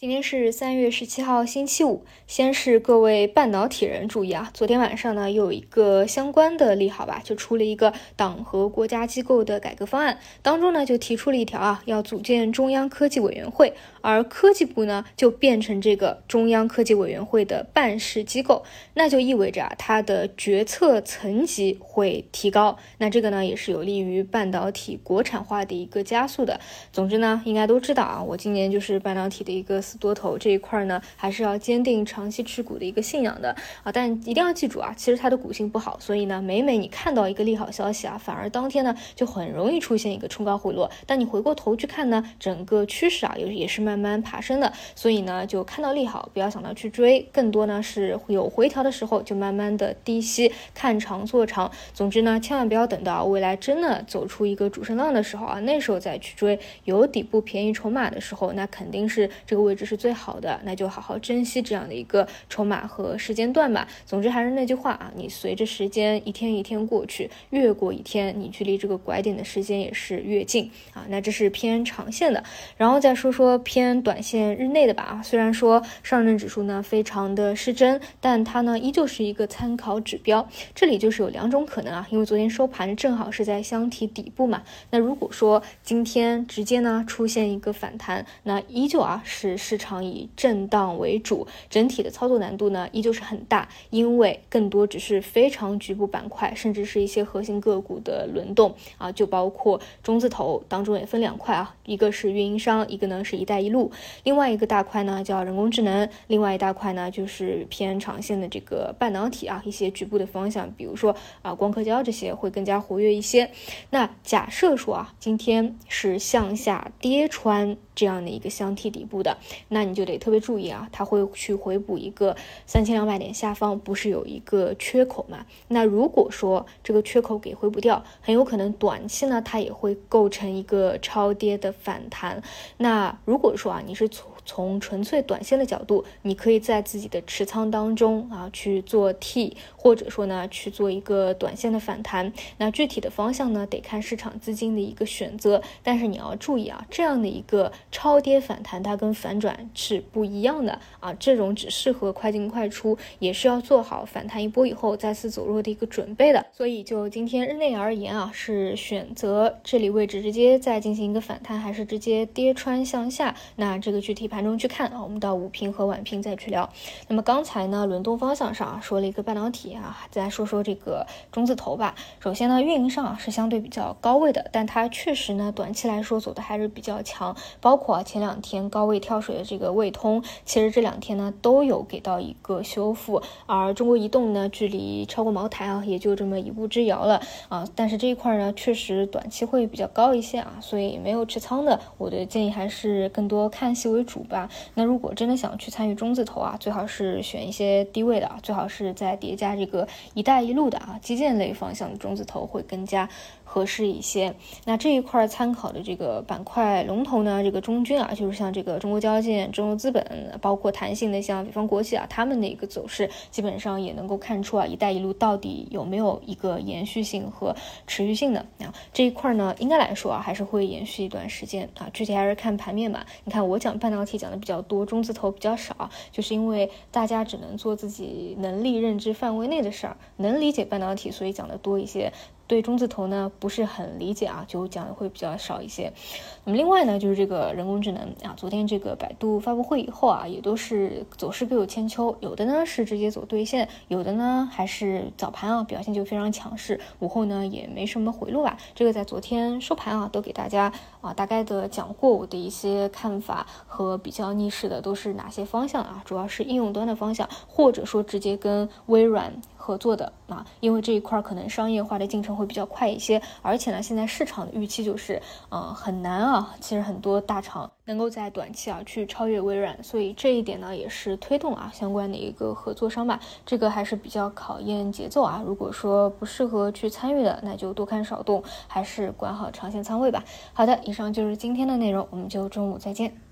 今天是三月十七号，星期五。先是各位半导体人注意啊，昨天晚上呢又有一个相关的利好吧，就出了一个党和国家机构的改革方案，当中呢就提出了一条啊，要组建中央科技委员会，而科技部呢就变成这个中央科技委员会的办事机构，那就意味着啊它的决策层级会提高，那这个呢也是有利于半导体国产化的一个加速的。总之呢，应该都知道啊，我今年就是半导体的一个。死多头这一块呢，还是要坚定长期持股的一个信仰的啊，但一定要记住啊，其实它的股性不好，所以呢，每每你看到一个利好消息啊，反而当天呢就很容易出现一个冲高回落。但你回过头去看呢，整个趋势啊，也也是慢慢爬升的，所以呢，就看到利好，不要想到去追，更多呢是有回调的时候就慢慢的低吸，看长做长。总之呢，千万不要等到未来真的走出一个主升浪的时候啊，那时候再去追，有底部便宜筹码的时候，那肯定是这个位置。这是最好的，那就好好珍惜这样的一个筹码和时间段吧。总之还是那句话啊，你随着时间一天一天过去，越过一天，你距离这个拐点的时间也是越近啊。那这是偏长线的，然后再说说偏短线日内的吧。啊，虽然说上证指数呢非常的失真，但它呢依旧是一个参考指标。这里就是有两种可能啊，因为昨天收盘正好是在箱体底部嘛。那如果说今天直接呢出现一个反弹，那依旧啊是。市场以震荡为主，整体的操作难度呢依旧是很大，因为更多只是非常局部板块，甚至是一些核心个股的轮动啊，就包括中字头当中也分两块啊，一个是运营商，一个呢是一带一路，另外一个大块呢叫人工智能，另外一大块呢就是偏长线的这个半导体啊，一些局部的方向，比如说啊光刻胶这些会更加活跃一些。那假设说啊，今天是向下跌穿。这样的一个箱体底部的，那你就得特别注意啊，它会去回补一个三千两百点下方，不是有一个缺口嘛？那如果说这个缺口给回补掉，很有可能短期呢，它也会构成一个超跌的反弹。那如果说啊，你是从纯粹短线的角度，你可以在自己的持仓当中啊去做 T，或者说呢去做一个短线的反弹。那具体的方向呢，得看市场资金的一个选择。但是你要注意啊，这样的一个。超跌反弹，它跟反转是不一样的啊！这种只适合快进快出，也是要做好反弹一波以后再次走弱的一个准备的。所以就今天日内而言啊，是选择这里位置直接再进行一个反弹，还是直接跌穿向下？那这个具体盘盘中去看啊，我们到午评和晚评再去聊。那么刚才呢，轮动方向上啊，说了一个半导体啊，再说说这个中字头吧。首先呢，运营上啊是相对比较高位的，但它确实呢，短期来说走的还是比较强，包。包括前两天高位跳水的这个卫通，其实这两天呢都有给到一个修复，而中国移动呢距离超过茅台啊也就这么一步之遥了啊。但是这一块呢确实短期会比较高一些啊，所以没有持仓的，我的建议还是更多看戏为主吧。那如果真的想去参与中字头啊，最好是选一些低位的啊，最好是在叠加这个一带一路的啊，基建类方向的中字头会更加合适一些。那这一块参考的这个板块龙头呢，这个。中军啊，就是像这个中国交建、中国资本，包括弹性的像北方国际啊，他们的一个走势，基本上也能够看出啊，一带一路到底有没有一个延续性和持续性的啊这一块呢，应该来说啊，还是会延续一段时间啊，具体还是看盘面吧。你看我讲半导体讲的比较多，中字头比较少，就是因为大家只能做自己能力认知范围内的事儿，能理解半导体，所以讲的多一些。对中字头呢不是很理解啊，就讲的会比较少一些。那么另外呢，就是这个人工智能啊，昨天这个百度发布会以后啊，也都是走势各有千秋，有的呢是直接走兑现，有的呢还是早盘啊表现就非常强势，午后呢也没什么回落吧。这个在昨天收盘啊都给大家啊大概的讲过我的一些看法和比较逆势的都是哪些方向啊，主要是应用端的方向，或者说直接跟微软。合作的啊，因为这一块可能商业化的进程会比较快一些，而且呢，现在市场的预期就是，嗯，很难啊。其实很多大厂能够在短期啊去超越微软，所以这一点呢也是推动啊相关的一个合作商吧。这个还是比较考验节奏啊。如果说不适合去参与的，那就多看少动，还是管好长线仓位吧。好的，以上就是今天的内容，我们就中午再见。